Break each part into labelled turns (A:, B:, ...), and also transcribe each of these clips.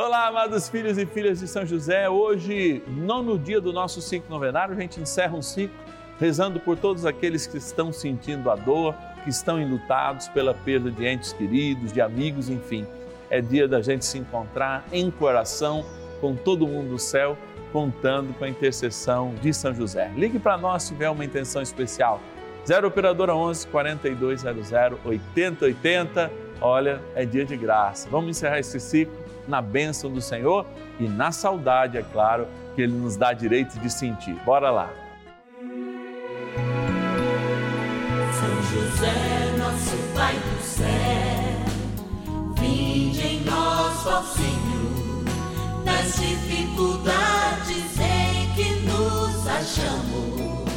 A: Olá, amados filhos e filhas de São José. Hoje, nono dia do nosso ciclo novenário, a gente encerra um ciclo rezando por todos aqueles que estão sentindo a dor, que estão enlutados pela perda de entes queridos, de amigos, enfim. É dia da gente se encontrar em coração com todo mundo do céu, contando com a intercessão de São José. Ligue para nós se tiver uma intenção especial. 0 Operadora 11 4200 8080. Olha, é dia de graça. Vamos encerrar esse ciclo na bênção do Senhor e na saudade, é claro, que Ele nos dá direito de sentir. Bora lá!
B: São José, nosso Pai do céu, vinde em nós, ó Senhor, nas dificuldades em que nos achamos.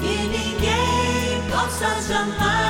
B: Que ninguém possa jamais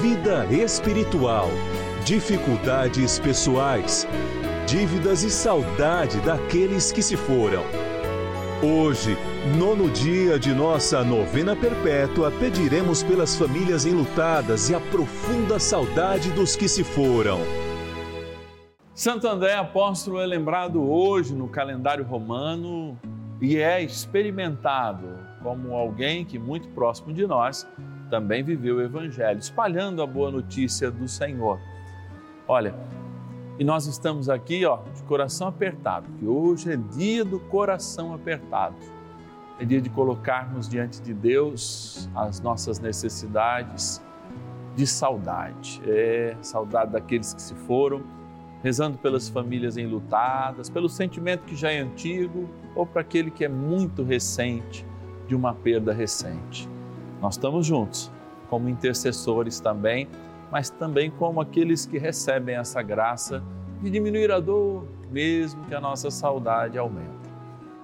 C: vida espiritual, dificuldades pessoais dívidas e saudade daqueles que se foram. Hoje, nono dia de nossa novena perpétua, pediremos pelas famílias enlutadas e a profunda saudade dos que se foram.
A: Santo André Apóstolo é lembrado hoje no calendário romano e é experimentado como alguém que, muito próximo de nós, também viveu o Evangelho, espalhando a boa notícia do Senhor. Olha, e nós estamos aqui, ó, de coração apertado, que hoje é dia do coração apertado. É dia de colocarmos diante de Deus as nossas necessidades de saudade. É saudade daqueles que se foram, rezando pelas famílias enlutadas, pelo sentimento que já é antigo ou para aquele que é muito recente, de uma perda recente. Nós estamos juntos, como intercessores também mas também como aqueles que recebem essa graça de diminuir a dor, mesmo que a nossa saudade aumente.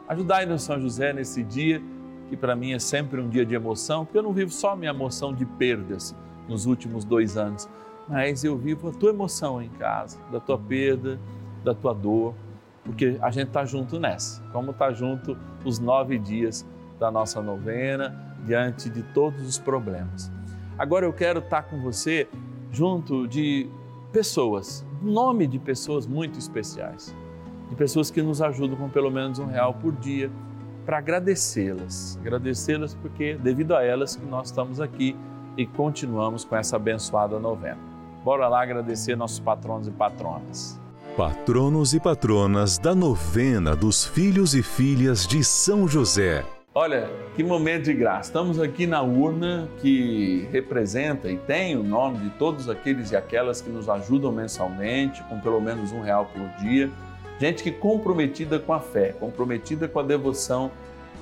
A: Ajudai-nos, São José, nesse dia, que para mim é sempre um dia de emoção, porque eu não vivo só a minha emoção de perdas nos últimos dois anos, mas eu vivo a tua emoção em casa, da tua perda, da tua dor, porque a gente está junto nessa, como está junto os nove dias da nossa novena, diante de todos os problemas. Agora eu quero estar com você junto de pessoas, nome de pessoas muito especiais, de pessoas que nos ajudam com pelo menos um real por dia para agradecê-las, agradecê-las porque devido a elas que nós estamos aqui e continuamos com essa abençoada novena. Bora lá agradecer nossos patronos e patronas.
C: Patronos e patronas da novena dos filhos e filhas de São José.
A: Olha, que momento de graça. Estamos aqui na urna que representa e tem o nome de todos aqueles e aquelas que nos ajudam mensalmente, com pelo menos um real por dia. Gente que comprometida com a fé, comprometida com a devoção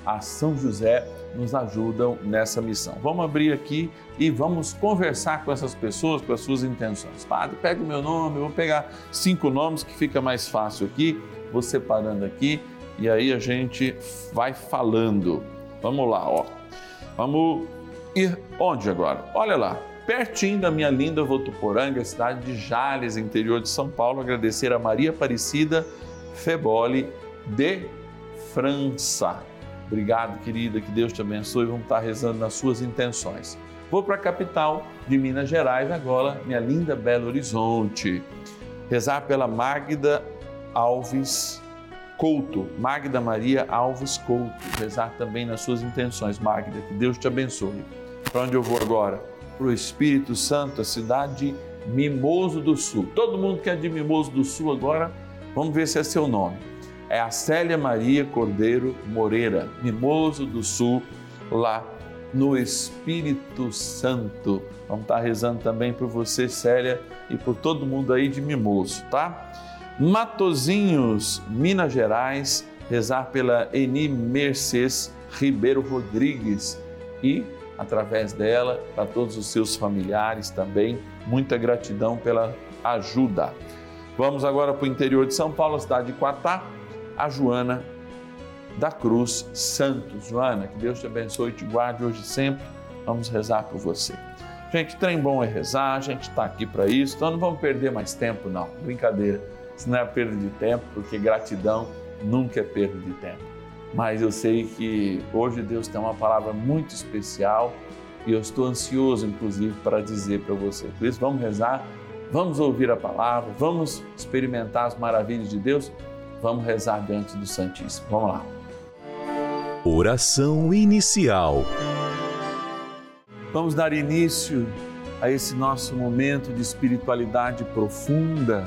A: a São José, nos ajudam nessa missão. Vamos abrir aqui e vamos conversar com essas pessoas, com as suas intenções. Padre, pega o meu nome, eu vou pegar cinco nomes que fica mais fácil aqui, vou separando aqui e aí a gente vai falando. Vamos lá, ó. Vamos ir onde agora? Olha lá, pertinho da minha linda Votuporanga, cidade de Jales, interior de São Paulo, agradecer a Maria Aparecida Feboli de França. Obrigado, querida, que Deus te abençoe. Vamos estar rezando nas suas intenções. Vou para a capital de Minas Gerais agora, minha linda Belo Horizonte. Rezar pela Magda Alves Couto, Magda Maria Alves Couto, rezar também nas suas intenções, Magda, que Deus te abençoe. Para onde eu vou agora? Para o Espírito Santo, a cidade Mimoso do Sul. Todo mundo que é de Mimoso do Sul agora, vamos ver se é seu nome. É a Célia Maria Cordeiro Moreira, Mimoso do Sul, lá no Espírito Santo. Vamos estar rezando também por você, Célia, e por todo mundo aí de Mimoso, tá? Matozinhos, Minas Gerais, rezar pela Eni Mercedes Ribeiro Rodrigues e, através dela, para todos os seus familiares também, muita gratidão pela ajuda. Vamos agora para o interior de São Paulo, cidade de Quatá, a Joana da Cruz Santos. Joana, que Deus te abençoe e te guarde hoje e sempre. Vamos rezar por você. Gente, trem bom é rezar, a gente está aqui para isso, então não vamos perder mais tempo, não. Brincadeira, isso não é perda de tempo, porque gratidão nunca é perda de tempo. Mas eu sei que hoje Deus tem uma palavra muito especial e eu estou ansioso, inclusive, para dizer para você. Por isso, vamos rezar, vamos ouvir a palavra, vamos experimentar as maravilhas de Deus, vamos rezar diante do Santíssimo. Vamos lá.
C: Oração inicial.
A: Vamos dar início a esse nosso momento de espiritualidade profunda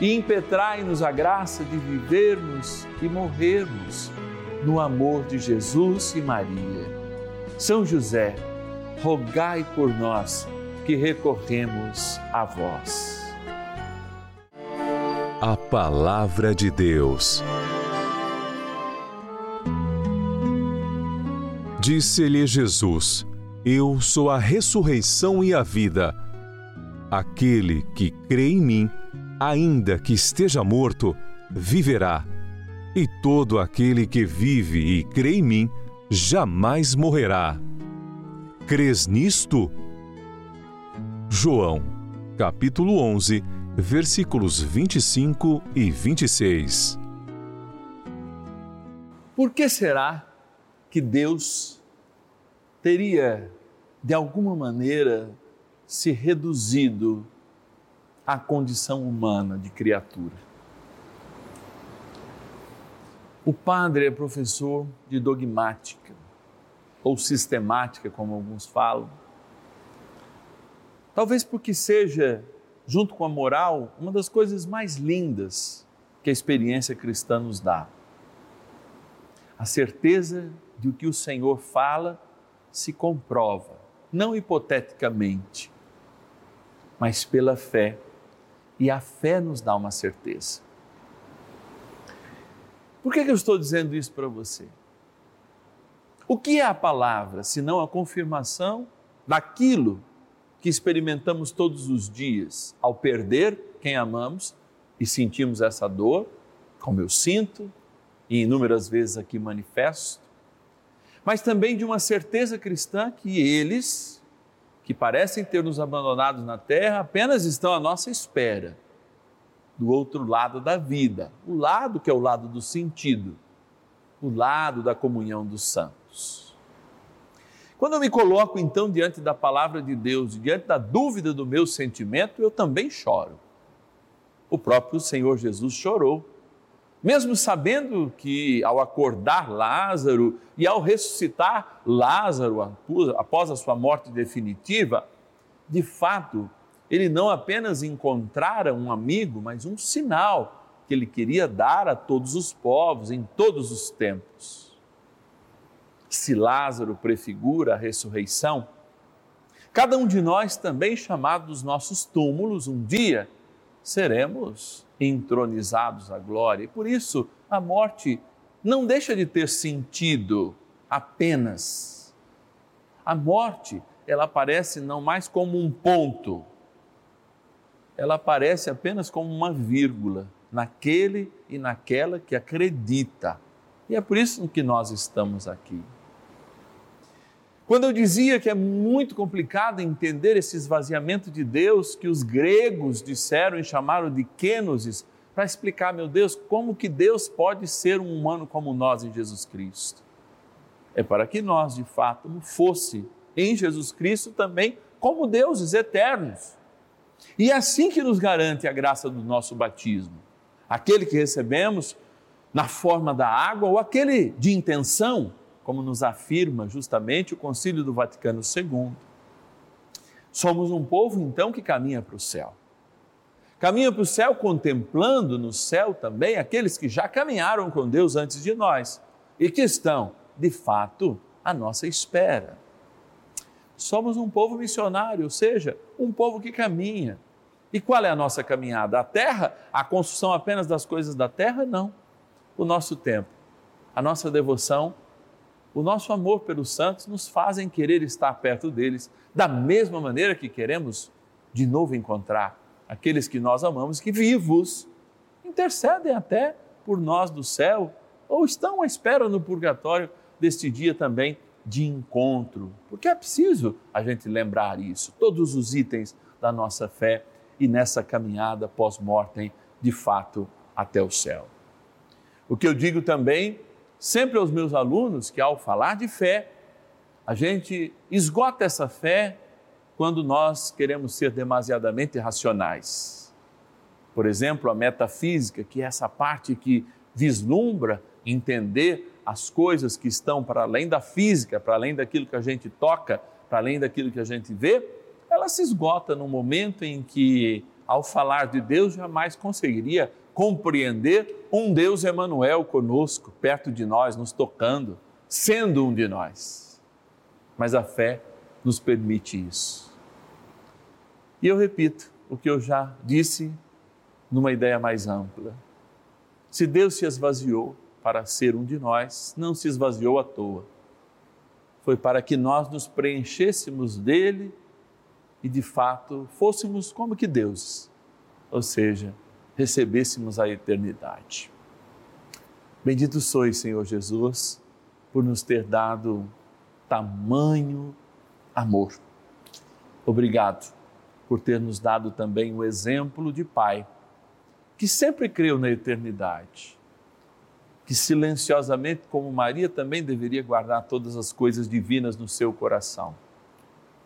A: e impetrai-nos a graça de vivermos e morrermos no amor de Jesus e Maria. São José, rogai por nós que recorremos a vós.
C: A Palavra de Deus. Disse-lhe Jesus: Eu sou a ressurreição e a vida. Aquele que crê em mim, ainda que esteja morto, viverá. E todo aquele que vive e crê em mim, jamais morrerá. Crês nisto? João, capítulo 11, versículos 25 e 26.
A: Por que será que Deus teria, de alguma maneira, se reduzido à condição humana de criatura. O padre é professor de dogmática, ou sistemática, como alguns falam. Talvez porque seja, junto com a moral, uma das coisas mais lindas que a experiência cristã nos dá. A certeza de que o Senhor fala se comprova, não hipoteticamente, mas pela fé e a fé nos dá uma certeza. Por que, que eu estou dizendo isso para você? O que é a palavra, senão a confirmação daquilo que experimentamos todos os dias ao perder quem amamos e sentimos essa dor, como eu sinto e inúmeras vezes aqui manifesto, mas também de uma certeza cristã que eles, que parecem ter nos abandonado na terra, apenas estão à nossa espera, do outro lado da vida, o lado que é o lado do sentido, o lado da comunhão dos santos. Quando eu me coloco então diante da palavra de Deus, diante da dúvida do meu sentimento, eu também choro. O próprio Senhor Jesus chorou mesmo sabendo que ao acordar Lázaro e ao ressuscitar Lázaro após a sua morte definitiva, de fato, ele não apenas encontrara um amigo, mas um sinal que ele queria dar a todos os povos em todos os tempos. Se Lázaro prefigura a ressurreição, cada um de nós também chamado dos nossos túmulos um dia seremos entronizados à glória. E por isso a morte não deixa de ter sentido apenas. A morte, ela aparece não mais como um ponto, ela aparece apenas como uma vírgula naquele e naquela que acredita. E é por isso que nós estamos aqui. Quando eu dizia que é muito complicado entender esse esvaziamento de Deus que os gregos disseram e chamaram de kenosis, para explicar, meu Deus, como que Deus pode ser um humano como nós em Jesus Cristo. É para que nós, de fato, fosse em Jesus Cristo também como deuses eternos. E é assim que nos garante a graça do nosso batismo. Aquele que recebemos na forma da água ou aquele de intenção, como nos afirma justamente o Concílio do Vaticano II. Somos um povo, então, que caminha para o céu. Caminha para o céu contemplando no céu também aqueles que já caminharam com Deus antes de nós e que estão, de fato, à nossa espera. Somos um povo missionário, ou seja, um povo que caminha. E qual é a nossa caminhada? A terra? A construção apenas das coisas da terra? Não. O nosso tempo, a nossa devoção o nosso amor pelos santos nos fazem querer estar perto deles, da mesma maneira que queremos de novo encontrar aqueles que nós amamos, que vivos intercedem até por nós do céu ou estão à espera no purgatório deste dia também de encontro. Porque é preciso a gente lembrar isso, todos os itens da nossa fé e nessa caminhada pós-mortem, de fato, até o céu. O que eu digo também sempre aos meus alunos que, ao falar de fé, a gente esgota essa fé quando nós queremos ser demasiadamente racionais. Por exemplo, a metafísica, que é essa parte que vislumbra entender as coisas que estão para além da física, para além daquilo que a gente toca, para além daquilo que a gente vê, ela se esgota no momento em que, ao falar de Deus, jamais conseguiria compreender um Deus Emanuel conosco, perto de nós, nos tocando, sendo um de nós. Mas a fé nos permite isso. E eu repito o que eu já disse numa ideia mais ampla. Se Deus se esvaziou para ser um de nós, não se esvaziou à toa. Foi para que nós nos preenchêssemos dele e de fato fôssemos como que deuses, ou seja, recebêssemos a eternidade. Bendito sois, Senhor Jesus, por nos ter dado tamanho amor. Obrigado por ter nos dado também o exemplo de Pai, que sempre creu na eternidade, que silenciosamente, como Maria, também deveria guardar todas as coisas divinas no seu coração.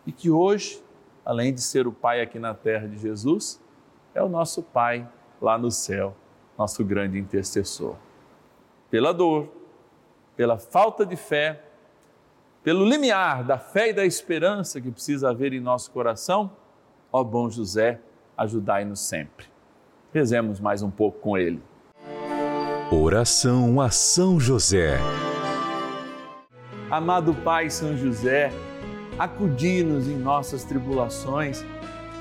A: E que hoje, além de ser o Pai aqui na terra de Jesus, é o nosso Pai lá no céu, nosso grande intercessor. Pela dor, pela falta de fé, pelo limiar da fé e da esperança que precisa haver em nosso coração, ó bom José, ajudai-nos sempre. Rezemos mais um pouco com ele.
C: Oração a São José.
A: Amado Pai São José, acudi-nos em nossas tribulações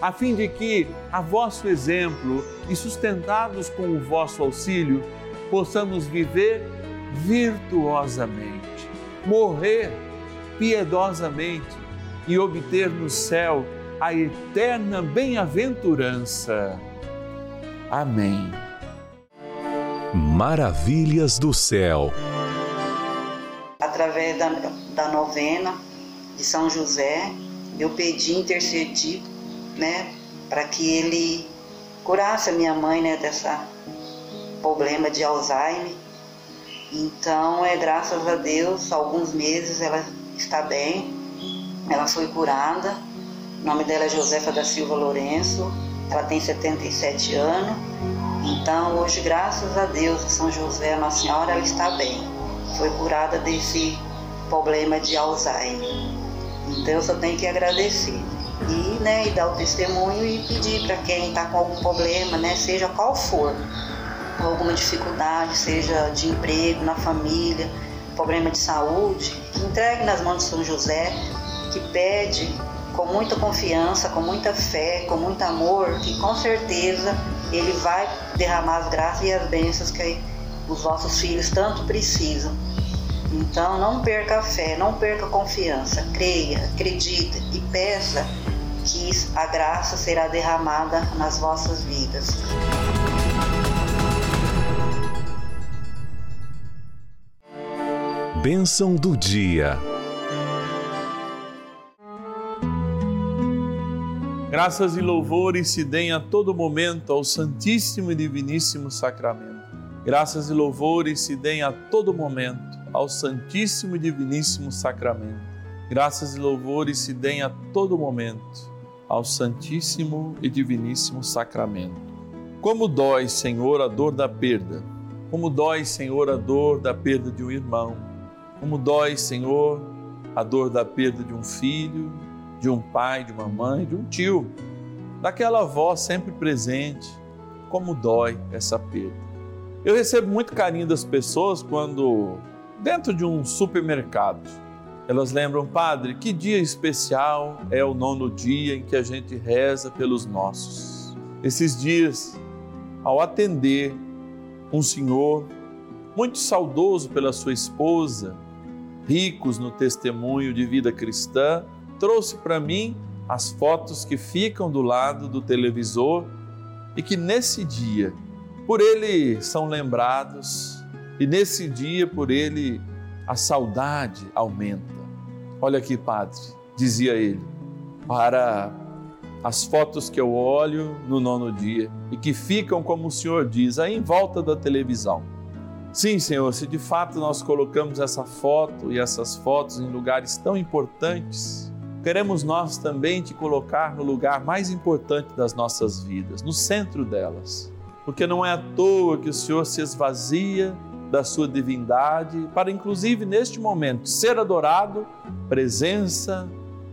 A: a fim de que, a vosso exemplo e sustentados com o vosso auxílio, possamos viver virtuosamente, morrer piedosamente e obter no céu a eterna bem-aventurança. Amém.
C: Maravilhas do céu.
D: Através da, da novena de São José, eu pedi, intercedi, né, para que ele curasse a minha mãe, né, dessa problema de Alzheimer. Então, é graças a Deus, alguns meses ela está bem, ela foi curada. O nome dela é Josefa da Silva Lourenço, ela tem 77 anos. Então, hoje, graças a Deus, São José, Nossa Senhora, ela está bem. Foi curada desse problema de Alzheimer. Então, eu só tenho que agradecer. E, né, e dar o testemunho e pedir para quem está com algum problema, né, seja qual for, alguma dificuldade, seja de emprego, na família, problema de saúde, que entregue nas mãos de São José, que pede com muita confiança, com muita fé, com muito amor, que com certeza ele vai derramar as graças e as bênçãos que os vossos filhos tanto precisam. Então não perca a fé, não perca a confiança, creia, acredite e peça que a graça será derramada nas vossas vidas.
C: Bênção do dia.
A: Graças e louvores se deem a todo momento ao Santíssimo e Diviníssimo Sacramento. Graças e louvores se deem a todo momento ao Santíssimo e Diviníssimo Sacramento. Graças e louvores se deem a todo momento ao Santíssimo e Diviníssimo Sacramento. Como dói, Senhor, a dor da perda. Como dói, Senhor, a dor da perda de um irmão como dói, Senhor, a dor da perda de um filho, de um pai, de uma mãe, de um tio, daquela avó sempre presente. Como dói essa perda. Eu recebo muito carinho das pessoas quando, dentro de um supermercado, elas lembram, Padre, que dia especial é o nono dia em que a gente reza pelos nossos. Esses dias, ao atender um senhor muito saudoso pela sua esposa, ricos no testemunho de vida cristã, trouxe para mim as fotos que ficam do lado do televisor e que nesse dia, por ele são lembrados e nesse dia, por ele, a saudade aumenta. Olha aqui, Padre, dizia ele, para as fotos que eu olho no nono dia e que ficam, como o Senhor diz, aí em volta da televisão Sim, Senhor, se de fato nós colocamos essa foto e essas fotos em lugares tão importantes, queremos nós também te colocar no lugar mais importante das nossas vidas, no centro delas. Porque não é à toa que o Senhor se esvazia da sua divindade para, inclusive neste momento, ser adorado, presença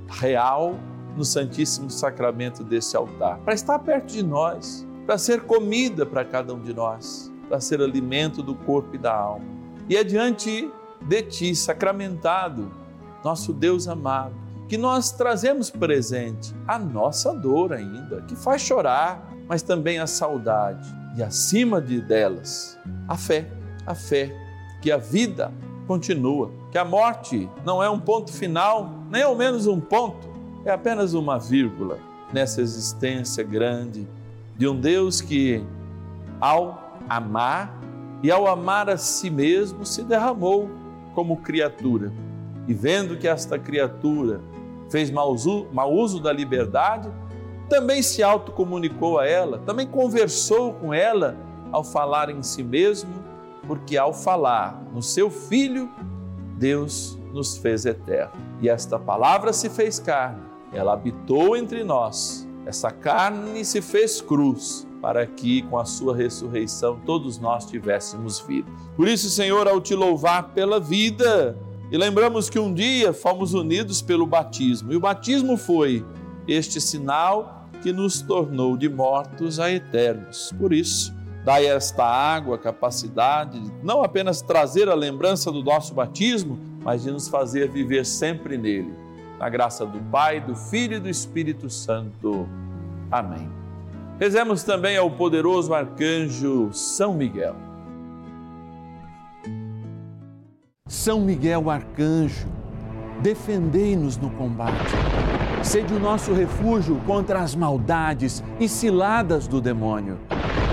A: real no Santíssimo Sacramento desse altar, para estar perto de nós, para ser comida para cada um de nós para ser alimento do corpo e da alma. E é diante de Ti, sacramentado, nosso Deus amado, que nós trazemos presente a nossa dor ainda, que faz chorar, mas também a saudade e acima de delas, a fé, a fé que a vida continua, que a morte não é um ponto final, nem ao menos um ponto, é apenas uma vírgula nessa existência grande de um Deus que, ao amar e ao amar a si mesmo, se derramou como criatura. E vendo que esta criatura fez mau uso, da liberdade, também se autocomunicou a ela, também conversou com ela ao falar em si mesmo, porque ao falar no seu Filho, Deus nos fez eterno. E esta palavra se fez carne, ela habitou entre nós. Essa carne se fez cruz para que com a sua ressurreição todos nós tivéssemos vida. Por isso, Senhor, ao te louvar pela vida, e lembramos que um dia fomos unidos pelo batismo, e o batismo foi este sinal que nos tornou de mortos a eternos. Por isso, dai a esta água capacidade de não apenas trazer a lembrança do nosso batismo, mas de nos fazer viver sempre nele. Na graça do Pai, do Filho e do Espírito Santo. Amém. Rezemos também ao poderoso arcanjo São Miguel.
E: São Miguel arcanjo, defendei-nos no combate. Sede o nosso refúgio contra as maldades e ciladas do demônio.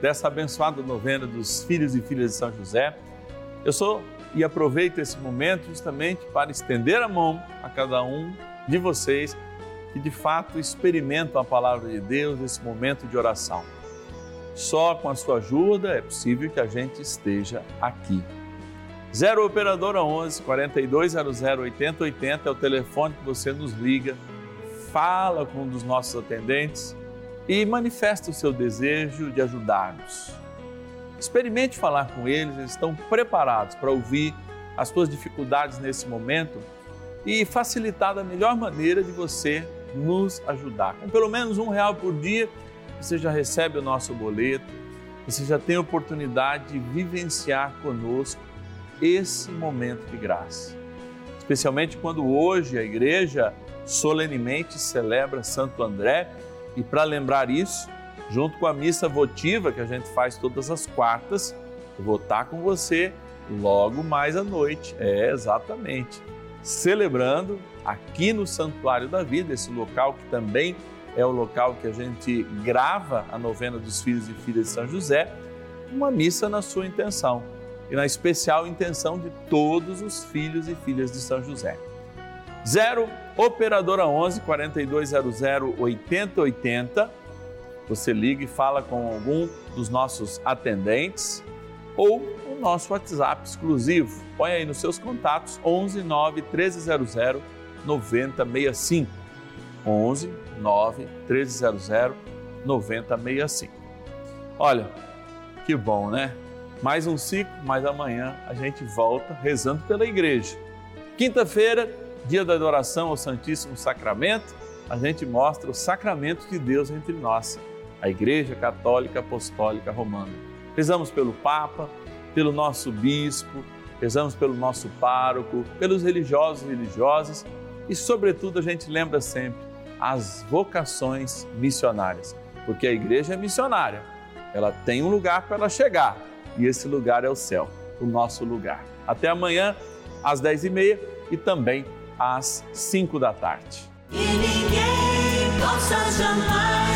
A: dessa abençoada novena dos filhos e filhas de São José, eu sou e aproveito esse momento justamente para estender a mão a cada um de vocês que de fato experimentam a palavra de Deus nesse momento de oração. Só com a sua ajuda é possível que a gente esteja aqui. 0 Operadora 11 4200 8080 é o telefone que você nos liga, fala com um dos nossos atendentes e manifesta o seu desejo de ajudar-nos. Experimente falar com eles, eles estão preparados para ouvir as suas dificuldades nesse momento e facilitar da melhor maneira de você nos ajudar. Com pelo menos um real por dia, você já recebe o nosso boleto, você já tem a oportunidade de vivenciar conosco esse momento de graça. Especialmente quando hoje a igreja solenemente celebra Santo André e para lembrar isso, junto com a missa votiva que a gente faz todas as quartas, eu vou estar com você logo mais à noite. É exatamente celebrando aqui no Santuário da Vida, esse local que também é o local que a gente grava a novena dos filhos e filhas de São José, uma missa na sua intenção e na especial intenção de todos os filhos e filhas de São José. 0 operadora 11 4200 8080. Você liga e fala com algum dos nossos atendentes ou o nosso WhatsApp exclusivo. Põe aí nos seus contatos 11 9 1300 9065. 11 9 1300 9065. Olha, que bom, né? Mais um ciclo, mas amanhã a gente volta rezando pela igreja. Quinta-feira, dia da adoração ao Santíssimo Sacramento, a gente mostra o sacramento de Deus entre nós, a Igreja Católica Apostólica Romana. Rezamos pelo Papa, pelo nosso bispo, rezamos pelo nosso pároco, pelos religiosos e religiosas e, sobretudo, a gente lembra sempre as vocações missionárias, porque a igreja é missionária, ela tem um lugar para ela chegar e esse lugar é o céu, o nosso lugar. Até amanhã, às 10h30 e também às 5 da tarde.
B: E ninguém possa jamais